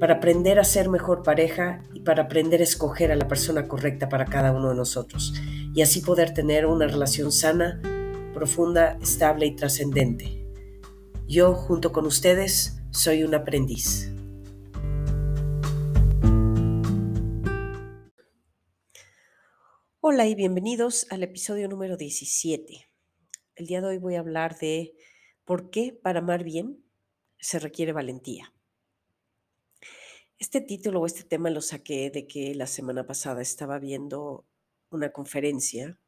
para aprender a ser mejor pareja y para aprender a escoger a la persona correcta para cada uno de nosotros y así poder tener una relación sana, profunda, estable y trascendente. Yo, junto con ustedes, soy un aprendiz. Hola y bienvenidos al episodio número 17. El día de hoy voy a hablar de por qué para amar bien se requiere valentía. Este título o este tema lo saqué de que la semana pasada estaba viendo una conferencia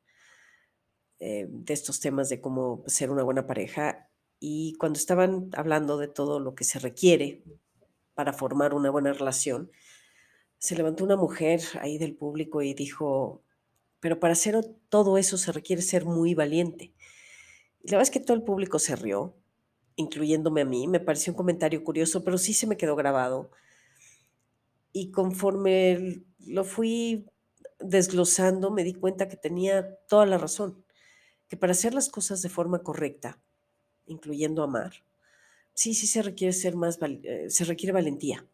eh, de estos temas de cómo ser una buena pareja y cuando estaban hablando de todo lo que se requiere para formar una buena relación, se levantó una mujer ahí del público y dijo, pero para hacer todo eso se requiere ser muy valiente. Y la verdad es que todo el público se rió, incluyéndome a mí. Me pareció un comentario curioso, pero sí se me quedó grabado y conforme lo fui desglosando, me di cuenta que tenía toda la razón, que para hacer las cosas de forma correcta, incluyendo amar, sí, sí se requiere ser más, eh, se requiere valentía.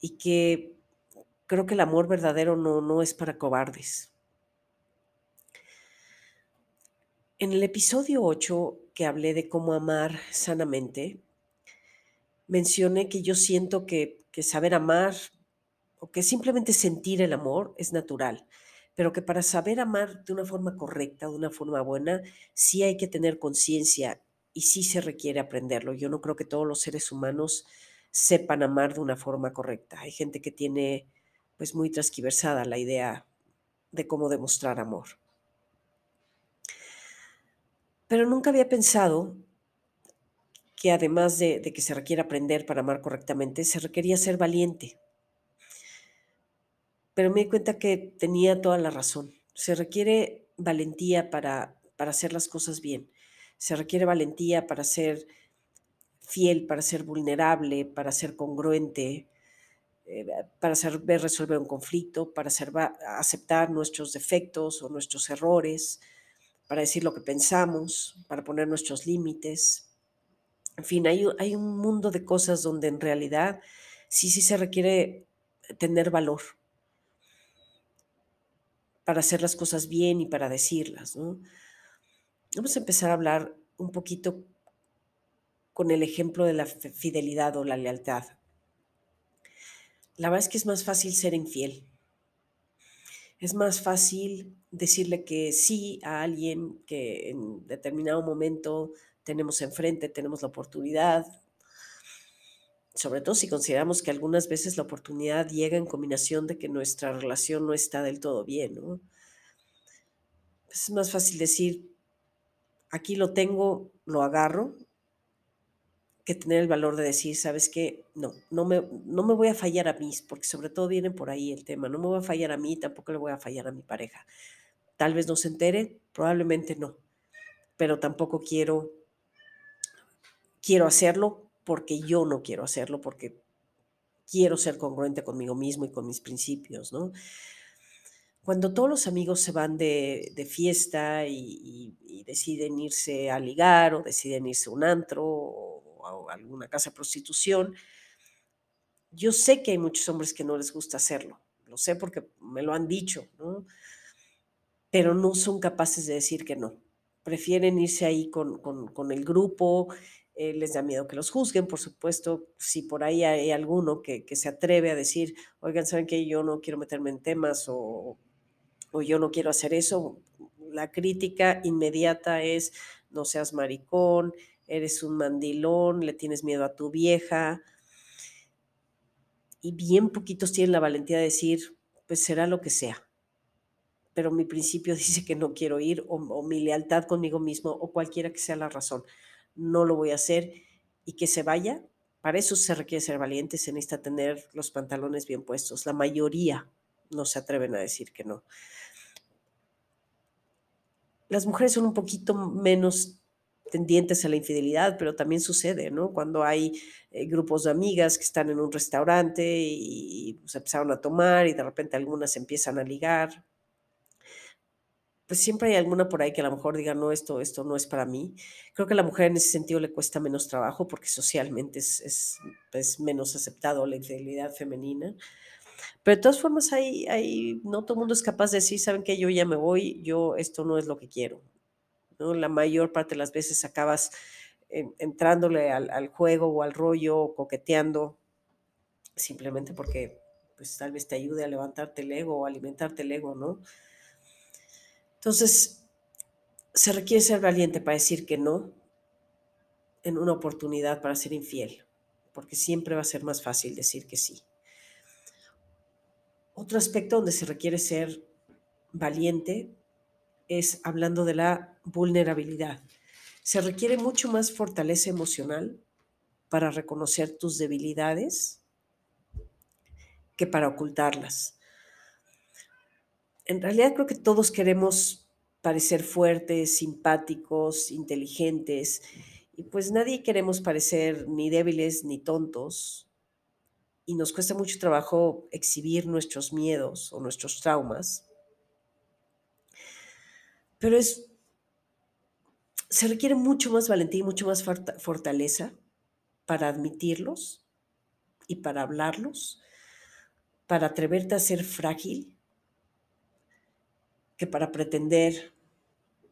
Y que creo que el amor verdadero no, no es para cobardes. En el episodio 8 que hablé de cómo amar sanamente, mencioné que yo siento que que saber amar o que simplemente sentir el amor es natural, pero que para saber amar de una forma correcta, de una forma buena, sí hay que tener conciencia y sí se requiere aprenderlo. Yo no creo que todos los seres humanos sepan amar de una forma correcta. Hay gente que tiene pues muy transquiversada la idea de cómo demostrar amor. Pero nunca había pensado que además de, que se requiere aprender para amar correctamente, se requería ser valiente. Pero me di cuenta que tenía toda la razón. Se requiere valentía para, para hacer las cosas bien. Se requiere valentía para ser fiel, para ser vulnerable, para ser congruente, eh, para saber resolver un conflicto, para aceptar nuestros defectos o nuestros errores, para decir lo que pensamos, para poner nuestros límites, en fin, hay, hay un mundo de cosas donde en realidad sí, sí se requiere tener valor para hacer las cosas bien y para decirlas. Vamos a empezar a hablar un poquito con el ejemplo de la fidelidad o la lealtad. La verdad es que es más fácil ser infiel. Es más fácil decirle que sí a alguien que en determinado momento tenemos enfrente, tenemos la oportunidad, sobre todo si consideramos que algunas veces la oportunidad llega en combinación de que nuestra relación no está del todo bien. Pues es más fácil decir, aquí lo tengo, lo agarro, que tener el valor de decir, ¿sabes qué? No, no me, no me voy a fallar a mí, porque sobre todo viene por ahí el tema, no me voy a fallar a mí, tampoco le voy a fallar a mi pareja. Tal vez no se entere, probablemente no, pero tampoco quiero quiero hacerlo porque yo no quiero hacerlo, porque quiero ser congruente conmigo mismo y con mis principios, ¿no? Cuando todos los amigos se van de, fiesta y, deciden irse a ligar o deciden irse a un antro o a alguna casa de prostitución, yo sé que hay muchos hombres que no les gusta hacerlo, lo sé porque me lo han dicho, ¿no? Pero no son capaces de decir que no. Prefieren irse ahí con, con el grupo eh, les da miedo que los juzguen, por supuesto, si por ahí hay alguno que, se atreve a decir, oigan, ¿saben que yo no quiero meterme en temas o, o yo no quiero hacer eso? La crítica inmediata es, no seas maricón, eres un mandilón, le tienes miedo a tu vieja. Y bien poquitos tienen la valentía de decir, pues será lo que sea. Pero mi principio dice que no quiero ir, o mi lealtad conmigo mismo, o cualquiera que sea la razón no lo voy a hacer y que se vaya. Para eso se requiere ser valiente, se necesita tener los pantalones bien puestos. La mayoría, no se atreven a decir que no. Las mujeres son un poquito menos tendientes a la infidelidad, pero también sucede, ¿no? Cuando hay eh, grupos de amigas que están en un restaurante y, se empezaron a tomar y de repente algunas empiezan a ligar, pues siempre hay alguna por ahí que a lo mejor diga, no, esto, esto no es para mí. Creo que a la mujer en ese sentido le cuesta menos trabajo porque socialmente es, es, menos aceptado la infidelidad femenina. Pero de todas formas, hay, hay, no todo mundo es capaz de decir, saben que yo ya me voy, yo esto no es lo que quiero. ¿no? La mayor parte de las veces acabas entrándole al, juego o al rollo, o coqueteando, simplemente porque pues tal vez te ayude a levantarte el ego o alimentarte el ego, ¿no? Entonces, se requiere ser valiente para decir que no en una oportunidad para ser infiel, porque siempre va a ser más fácil decir que sí. Otro aspecto donde se requiere ser valiente es hablando de la vulnerabilidad. Se requiere mucho más fortaleza emocional para reconocer tus debilidades que para ocultarlas. En realidad creo que todos queremos parecer fuertes, simpáticos, inteligentes, y pues nadie queremos parecer ni débiles ni tontos, y nos cuesta mucho trabajo exhibir nuestros miedos o nuestros traumas. Pero es se requiere mucho más valentía y mucho más fortaleza para admitirlos y para hablarlos, para atreverte a ser frágil, que para pretender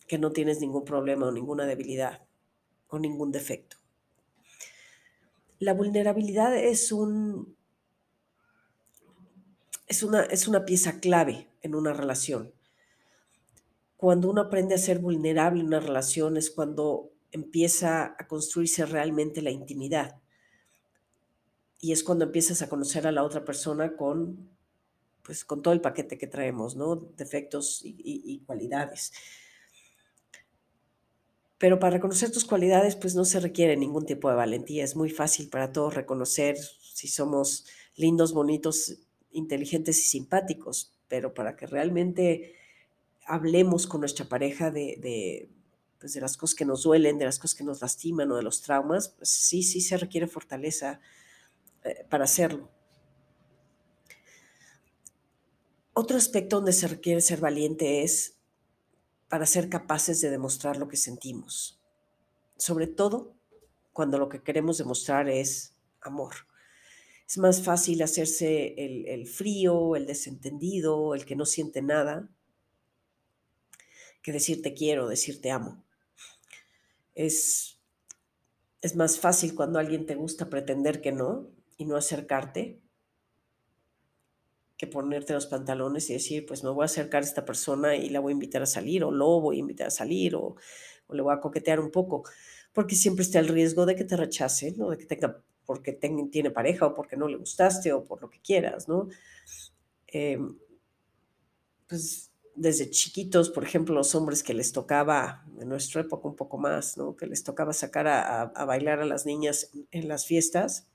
que no tienes ningún problema o ninguna debilidad o ningún defecto. La vulnerabilidad es un es una, es una pieza clave en una relación cuando uno aprende a ser vulnerable en una relación es cuando empieza a construirse realmente la intimidad. Y es cuando empiezas a conocer a la otra persona con, pues, con todo el paquete que traemos, ¿no? Defectos y, cualidades. Pero para reconocer tus cualidades, pues no se requiere ningún tipo de valentía. Es muy fácil para todos reconocer si somos lindos, bonitos, inteligentes y simpáticos. Pero para que realmente hablemos con nuestra pareja de, pues, de, las cosas que nos duelen, de las cosas que nos lastiman o de los traumas, pues sí, sí se requiere fortaleza eh, para hacerlo. Otro aspecto donde se requiere ser valiente es para ser capaces de demostrar lo que sentimos, sobre todo cuando lo que queremos demostrar es amor. Es más fácil hacerse el, frío, el desentendido, el que no siente nada, que decir te quiero, decir te amo. Es, es más fácil cuando alguien te gusta pretender que no y no acercarte que ponerte los pantalones y decir, pues me voy a acercar a esta persona y la voy a invitar a salir, o lo voy a invitar a salir, o, le voy a coquetear un poco, porque siempre está el riesgo de que te rechacen, ¿no? de que tenga, porque tiene pareja, o porque no le gustaste, o por lo que quieras, ¿no? Em, pues desde chiquitos, por ejemplo, los hombres que les tocaba, en nuestra época un poco más, ¿no? que les tocaba sacar a, bailar a las niñas en las fiestas,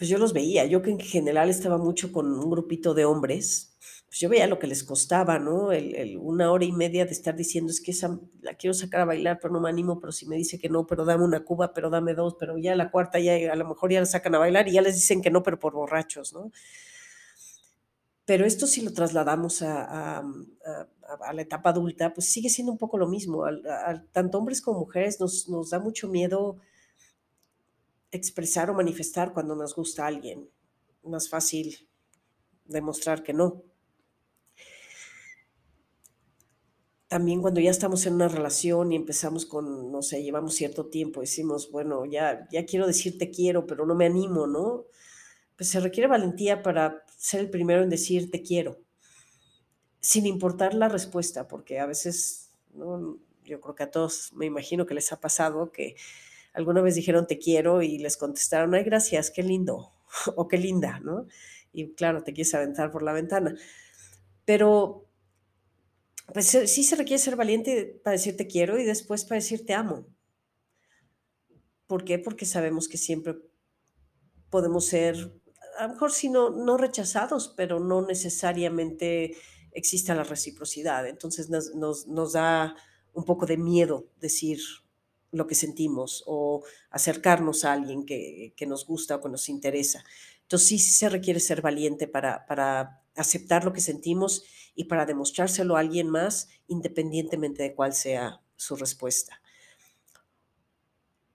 pues yo los veía, yo que en general estaba mucho con un grupito de hombres, pues yo veía lo que les costaba, ¿no? El, una hora y media de estar diciendo, es que esa, la quiero sacar a bailar, pero no me animo, pero si me dice que no, pero dame una cuba, pero dame dos, pero ya la cuarta ya a lo mejor ya la sacan a bailar y ya les dicen que no, pero por borrachos, ¿no? Pero esto si lo trasladamos a, la etapa adulta, pues sigue siendo un poco lo mismo. tanto hombres como mujeres nos, nos da mucho miedo expresar o manifestar cuando nos gusta a alguien. Más fácil demostrar que no. También cuando ya estamos en una relación y empezamos con, no sé, llevamos cierto tiempo, decimos, bueno, ya, ya quiero decirte quiero, pero no me animo, ¿no? Pues se requiere valentía para ser el primero en decir te quiero, sin importar la respuesta, porque a veces, yo creo que a todos me imagino que les ha pasado que alguna vez dijeron te quiero y les contestaron, ay, gracias, qué lindo o qué linda, ¿no? Y claro, te quieres aventar por la ventana. Pero pues sí se requiere ser valiente para decir te quiero y después para decir te amo. ¿Por qué? Porque sabemos que siempre podemos ser a lo mejor sí no, no rechazados, pero no necesariamente exista la reciprocidad. Entonces nos, nos, nos da un poco de miedo decir lo que sentimos o acercarnos a alguien que, que, nos gusta o que nos interesa. Entonces sí, se requiere ser valiente para, para aceptar lo que sentimos y para demostrárselo a alguien más independientemente de cuál sea su respuesta.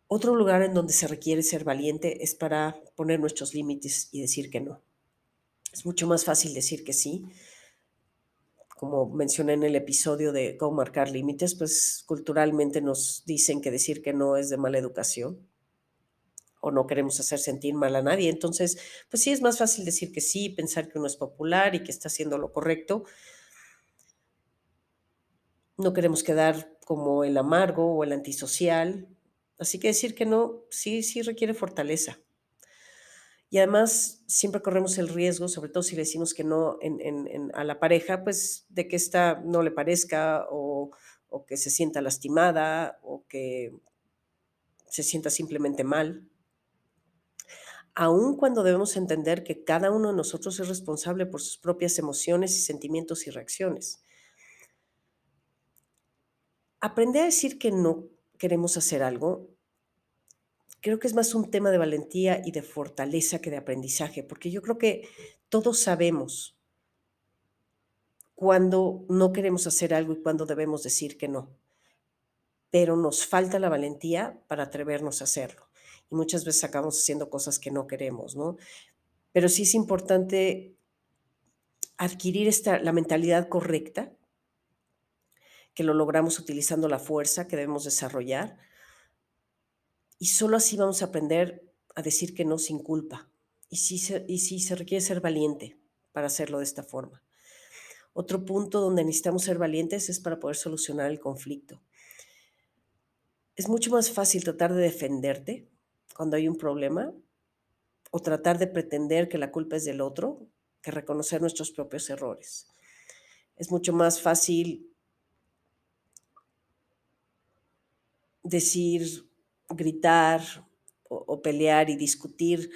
Otro lugar en donde se requiere ser valiente es para poner nuestros límites y decir que no. Es mucho más fácil decir que sí. Como mencioné en el episodio de cómo marcar límites, pues culturalmente nos dicen que decir que no es de mala educación o no queremos hacer sentir mal a nadie. Entonces, pues sí es más fácil decir que sí, pensar que uno es popular y que está haciendo lo correcto. No queremos quedar como el amargo o el antisocial, Así que decir que no, sí, sí requiere fortaleza. Y además siempre corremos el riesgo, sobre todo si decimos que no a la pareja, pues de que ésta no le parezca o, o que se sienta lastimada o que se sienta simplemente mal. Aun cuando debemos entender que cada uno de nosotros es responsable por sus propias emociones y sentimientos y reacciones. Aprender a decir que no queremos hacer algo, creo que es más un tema de valentía y de fortaleza que de aprendizaje, porque yo creo que todos sabemos cuando no queremos hacer algo y cuando debemos decir que no, pero nos falta la valentía para atrevernos a hacerlo. Y muchas veces acabamos haciendo cosas que no queremos, ¿no? Pero sí es importante adquirir esta, la mentalidad correcta que lo logramos utilizando la fuerza que debemos desarrollar. Y solo así vamos a aprender a decir que no sin culpa. Y sí, se, y se requiere ser valiente para hacerlo de esta forma. Otro punto donde necesitamos ser valientes es para poder solucionar el conflicto. Es mucho más fácil tratar de defenderte cuando hay un problema o tratar de pretender que la culpa es del otro que reconocer nuestros propios errores. Es mucho más fácil decir, gritar o, pelear y discutir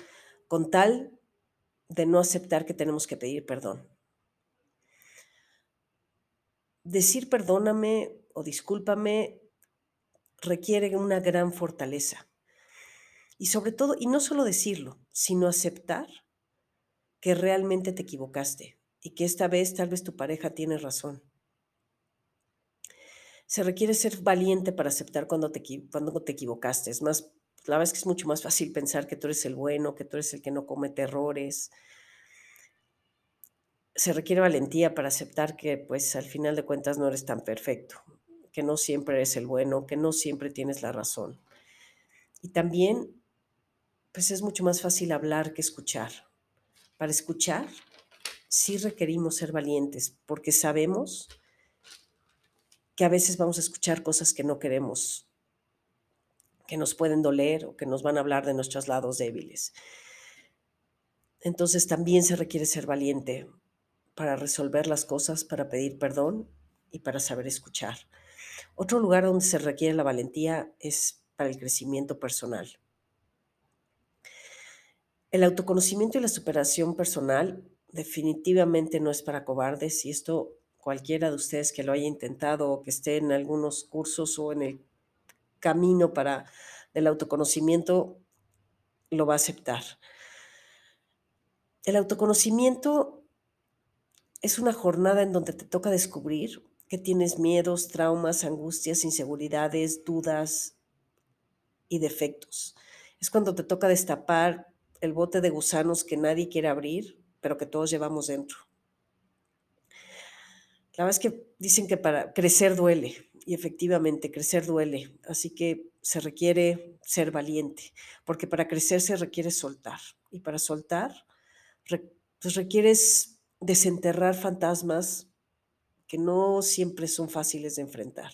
con tal de no aceptar que tenemos que pedir perdón. Decir perdóname o discúlpame requiere una gran fortaleza. Y sobre todo, y no solo decirlo, sino aceptar que realmente te equivocaste y que esta vez tal vez tu pareja tiene razón se requiere ser valiente para aceptar cuando te, cuando te equivocaste. Es más, la verdad es que es mucho más fácil pensar que tú eres el bueno, que tú eres el que no comete errores. Se requiere valentía para aceptar que, pues, al final de cuentas no eres tan perfecto, que no siempre eres el bueno, que no siempre tienes la razón. Y también, pues, es mucho más fácil hablar que escuchar. Para escuchar, sí requerimos ser valientes, porque sabemos que a veces vamos a escuchar cosas que no queremos, que nos pueden doler o que nos van a hablar de nuestros lados débiles. Entonces también se requiere ser valiente para resolver las cosas, para pedir perdón y para saber escuchar. Otro lugar donde se requiere la valentía es para el crecimiento personal. El autoconocimiento y la superación personal definitivamente no es para cobardes y esto cualquiera de ustedes que lo haya intentado o que esté en algunos cursos o en el camino para el autoconocimiento, lo va a aceptar. El autoconocimiento es una jornada en donde te toca descubrir que tienes miedos, traumas, angustias, inseguridades, dudas y defectos. Es cuando te toca destapar el bote de gusanos que nadie quiere abrir, pero que todos llevamos dentro. La verdad es que dicen que para crecer duele y efectivamente crecer duele, así que se requiere ser valiente, porque para crecer se requiere soltar y para soltar pues requieres desenterrar fantasmas que no siempre son fáciles de enfrentar.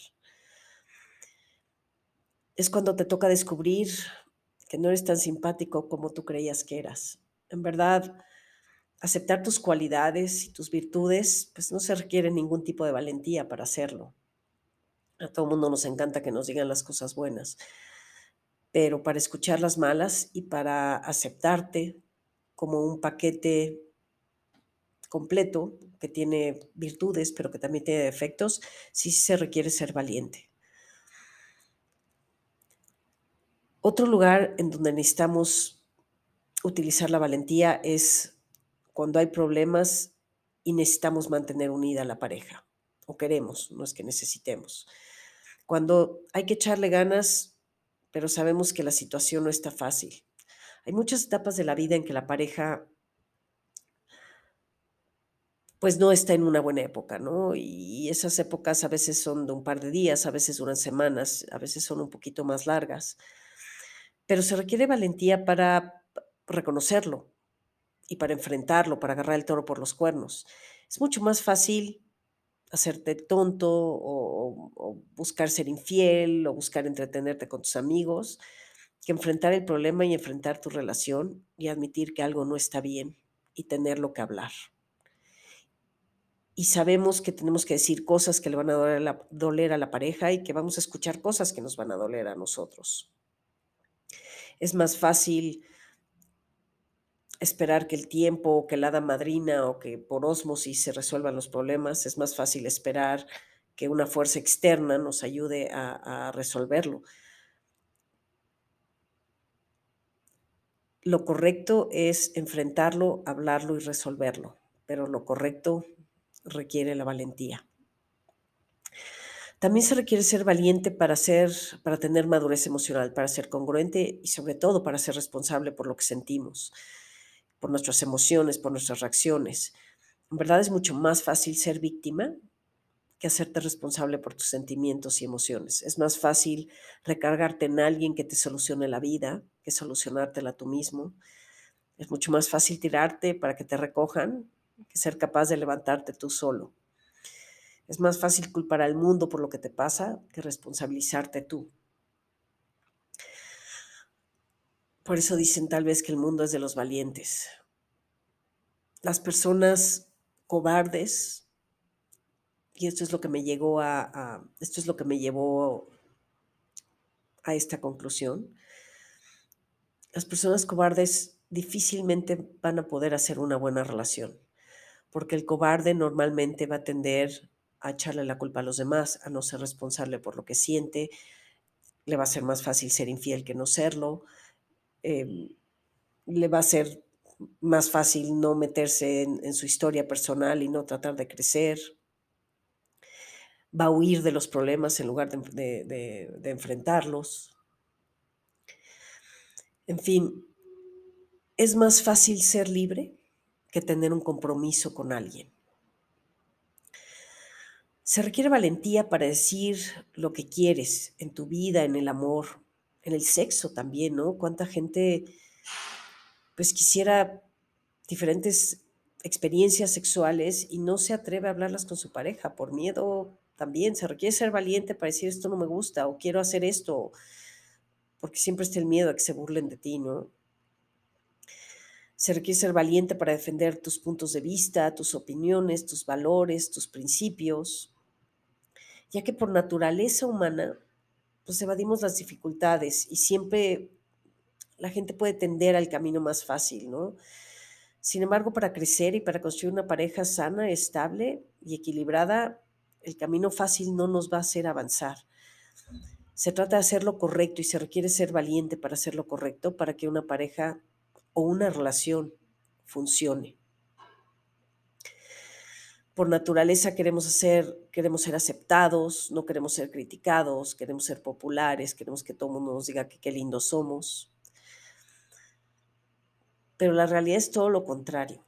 Es cuando te toca descubrir que no eres tan simpático como tú creías que eras. En verdad, aceptar tus cualidades y tus virtudes, pues no se requiere ningún tipo de valentía para hacerlo. A todo mundo nos encanta que nos digan las cosas buenas, pero para escuchar las malas y para aceptarte como un paquete completo que tiene virtudes, pero que también tiene defectos, sí se requiere ser valiente. Otro lugar en donde necesitamos utilizar la valentía es cuando hay problemas y necesitamos mantener unida a la pareja, o queremos, no es que necesitemos. Cuando hay que echarle ganas, pero sabemos que la situación no está fácil. Hay muchas etapas de la vida en que la pareja pues no está en una buena época, ¿no? Y esas épocas a veces son de un par de días, a veces duran semanas, a veces son un poquito más largas, pero se requiere valentía para reconocerlo y para enfrentarlo, para agarrar el toro por los cuernos. Es mucho más fácil hacerte tonto o, buscar ser infiel o buscar entretenerte con tus amigos que enfrentar el problema y enfrentar tu relación y admitir que algo no está bien y tenerlo que hablar y sabemos que tenemos que decir cosas que le van a doler a, la, pareja y que vamos a escuchar cosas que nos van a doler a nosotros. Es más fácil esperar que el tiempo, o que la hada madrina o que por osmosis se resuelvan los problemas. Es más fácil esperar que una fuerza externa nos ayude a, a resolverlo. Lo correcto es enfrentarlo, hablarlo y resolverlo, pero lo correcto requiere la valentía. También se requiere ser valiente para ser, para tener madurez emocional, para ser congruente y sobre todo para ser responsable por lo que sentimos, por nuestras emociones, por nuestras reacciones. En verdad es mucho más fácil ser víctima que hacerte responsable por tus sentimientos y emociones. Es más fácil recargarte en alguien que te solucione la vida que solucionártela tú mismo. Es mucho más fácil tirarte para que te recojan que ser capaz de levantarte tú solo. Es más fácil culpar al mundo por lo que te pasa que responsabilizarte tú. Por eso dicen tal vez que el mundo es de los valientes. Las personas cobardes, y esto es lo que me llegó a, esto es lo que me llevó a esta conclusión. Las personas cobardes difícilmente van a poder hacer una buena relación porque el cobarde normalmente va a tender a echarle la culpa a los demás, a no ser responsable por lo que siente, le va a ser más fácil ser infiel que no serlo, em, le va a ser más fácil no meterse en, su historia personal y no tratar de crecer, va a huir de los problemas en lugar de enfrentarlos. En fin, es más fácil ser libre que tener un compromiso con alguien. Se requiere valentía para decir lo que quieres en tu vida, en el amor, en el sexo también, ¿no? Cuánta gente pues quisiera diferentes experiencias sexuales y no se atreve a hablarlas con su pareja por miedo también. Se requiere ser valiente para decir esto no me gusta o quiero hacer esto, porque siempre está el miedo a que se burlen de ti, ¿no? Se requiere ser valiente para defender tus puntos de vista, tus opiniones, tus valores, tus principios, ya que por naturaleza humana, pues evadimos las dificultades y siempre la gente puede tender al camino más fácil, ¿no? Sin embargo, para crecer y para construir una pareja sana, estable y equilibrada, el camino fácil no nos va a hacer avanzar. Se trata de hacer lo correcto y se requiere ser valiente para hacer lo correcto para que una pareja o una relación funcione. Por naturaleza queremos hacer, queremos ser aceptados, no queremos ser criticados, queremos ser populares, queremos que todo el mundo nos diga que qué lindos somos. Pero la realidad es todo lo contrario.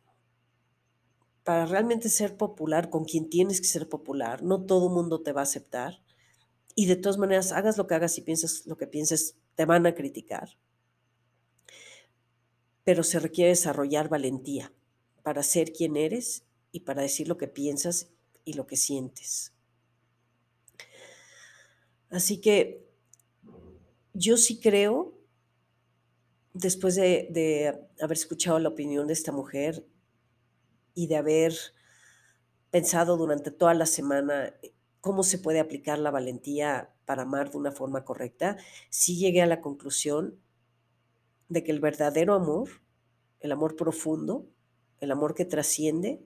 Para realmente ser popular con quien tienes que ser popular, no todo el mundo te va a aceptar. Y de todas maneras, hagas lo que hagas y pienses lo que pienses, te van a criticar pero se requiere desarrollar valentía para ser quien eres y para decir lo que piensas y lo que sientes. Así que yo sí creo, después de, haber escuchado la opinión de esta mujer y de haber pensado durante toda la semana cómo se puede aplicar la valentía para amar de una forma correcta, sí llegué a la conclusión de que el verdadero amor el amor profundo, el amor que trasciende,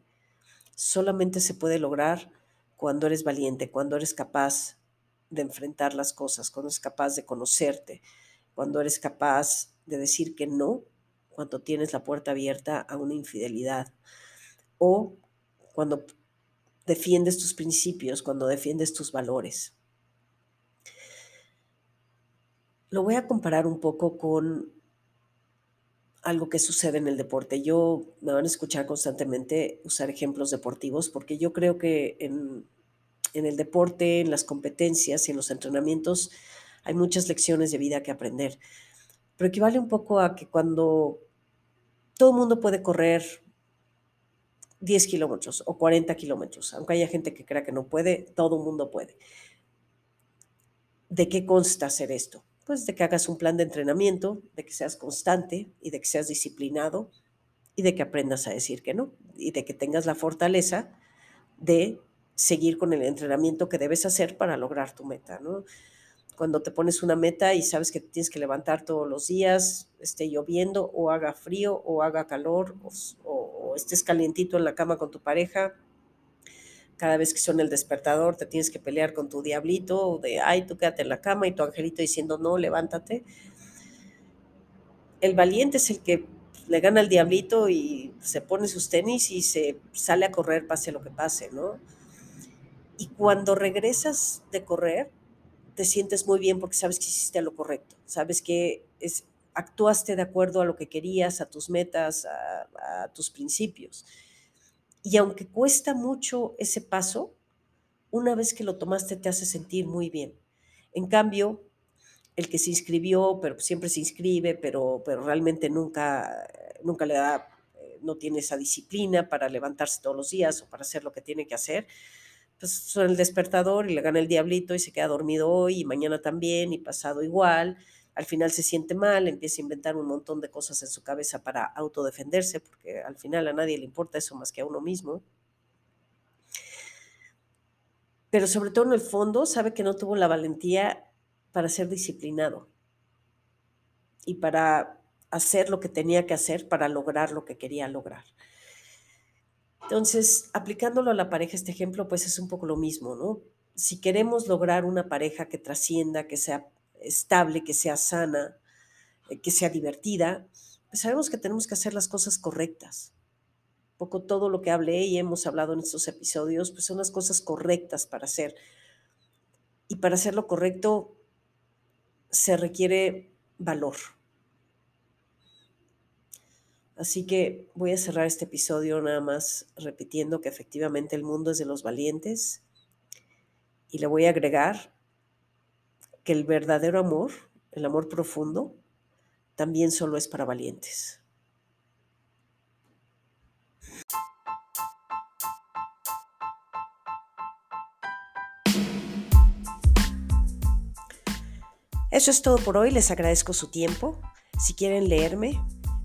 solamente se puede lograr cuando eres valiente, cuando eres capaz de enfrentar las cosas, cuando eres capaz de conocerte, cuando eres capaz de decir que no, cuando tienes la puerta abierta a una infidelidad, o cuando defiendes tus principios, cuando defiendes tus valores. Lo voy a comparar un poco con algo que sucede en el deporte. Yo me van a escuchar constantemente usar ejemplos deportivos porque yo creo que en, el deporte, en las competencias y en los entrenamientos hay muchas lecciones de vida que aprender. Pero equivale un poco a que cuando todo el mundo puede correr 10 kilómetros o 40 kilómetros, aunque haya gente que crea que no puede, todo el mundo puede. ¿De qué consta hacer esto? Pues de que hagas un plan de entrenamiento, de que seas constante y de que seas disciplinado y de que aprendas a decir que no y de que tengas la fortaleza de seguir con el entrenamiento que debes hacer para lograr tu meta, ¿no? Cuando te pones una meta y sabes que tienes que levantar todos los días, esté lloviendo o haga frío o haga calor o, o estés calientito en la cama con tu pareja, cada vez que suena el despertador te tienes que pelear con tu diablito de, ay, tú quédate en la cama y tu angelito diciendo, no, levántate. El valiente es el que le gana al diablito y se pone sus tenis y se sale a correr, pase lo que pase, ¿no? Y cuando regresas de correr, te sientes muy bien porque sabes que hiciste lo correcto, sabes que es, actuaste de acuerdo a lo que querías, a tus metas, a, a tus principios. Y aunque cuesta mucho ese paso, una vez que lo tomaste te hace sentir muy bien. En cambio, el que se inscribió, pero siempre se inscribe, pero, pero realmente nunca, nunca le da, eh, no tiene esa disciplina para levantarse todos los días o para hacer lo que tiene que hacer, pues suena el despertador y le gana el diablito y se queda dormido hoy y mañana también y pasado igual al final se siente mal, empieza a inventar un montón de cosas en su cabeza para autodefenderse, porque al final a nadie le importa eso más que a uno mismo. Pero sobre todo en el fondo sabe que no tuvo la valentía para ser disciplinado y para hacer lo que tenía que hacer para lograr lo que quería lograr. Entonces, aplicándolo a la pareja, este ejemplo, pues es un poco lo mismo, ¿no? Si queremos lograr una pareja que trascienda, que sea estable, que sea sana, eh, que sea divertida, pues sabemos que tenemos que hacer las cosas correctas. poco todo lo que hablé y hemos hablado en estos episodios, pues son las cosas correctas para hacer. Y para hacer lo correcto se requiere valor. Así que voy a cerrar este episodio nada más repitiendo que efectivamente el mundo es de los valientes y le voy a agregar que el verdadero amor, el amor profundo, también solo es para valientes. Eso es todo por hoy, les agradezco su tiempo. Si quieren leerme,